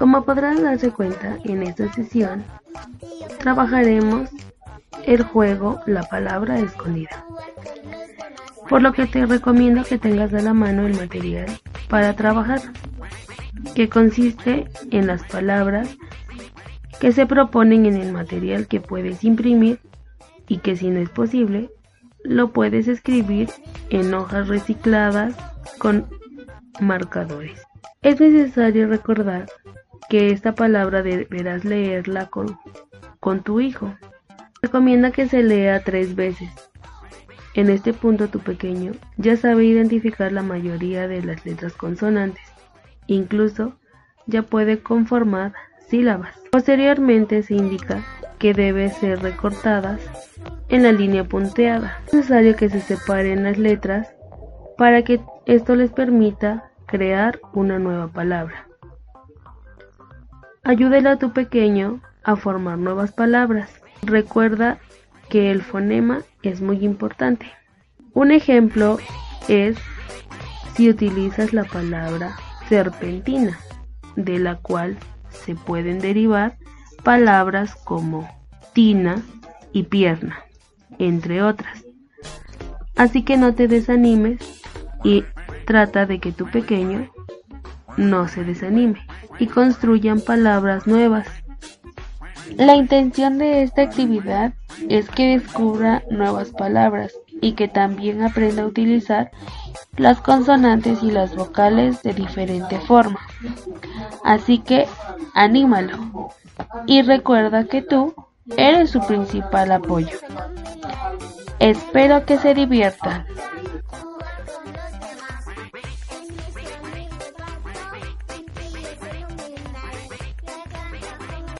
Como podrás darse cuenta, en esta sesión trabajaremos el juego La palabra escondida. Por lo que te recomiendo que tengas a la mano el material para trabajar, que consiste en las palabras que se proponen en el material que puedes imprimir y que si no es posible, lo puedes escribir en hojas recicladas con marcadores. Es necesario recordar que esta palabra deberás leerla con, con tu hijo. Recomienda que se lea tres veces. En este punto tu pequeño ya sabe identificar la mayoría de las letras consonantes. Incluso ya puede conformar sílabas. Posteriormente se indica que deben ser recortadas en la línea punteada. Es necesario que se separen las letras para que esto les permita crear una nueva palabra. Ayúdale a tu pequeño a formar nuevas palabras. Recuerda que el fonema es muy importante. Un ejemplo es si utilizas la palabra serpentina, de la cual se pueden derivar palabras como tina y pierna, entre otras. Así que no te desanimes y trata de que tu pequeño no se desanime y construyan palabras nuevas. La intención de esta actividad es que descubra nuevas palabras y que también aprenda a utilizar las consonantes y las vocales de diferente forma. Así que anímalo y recuerda que tú eres su principal apoyo. Espero que se diviertan.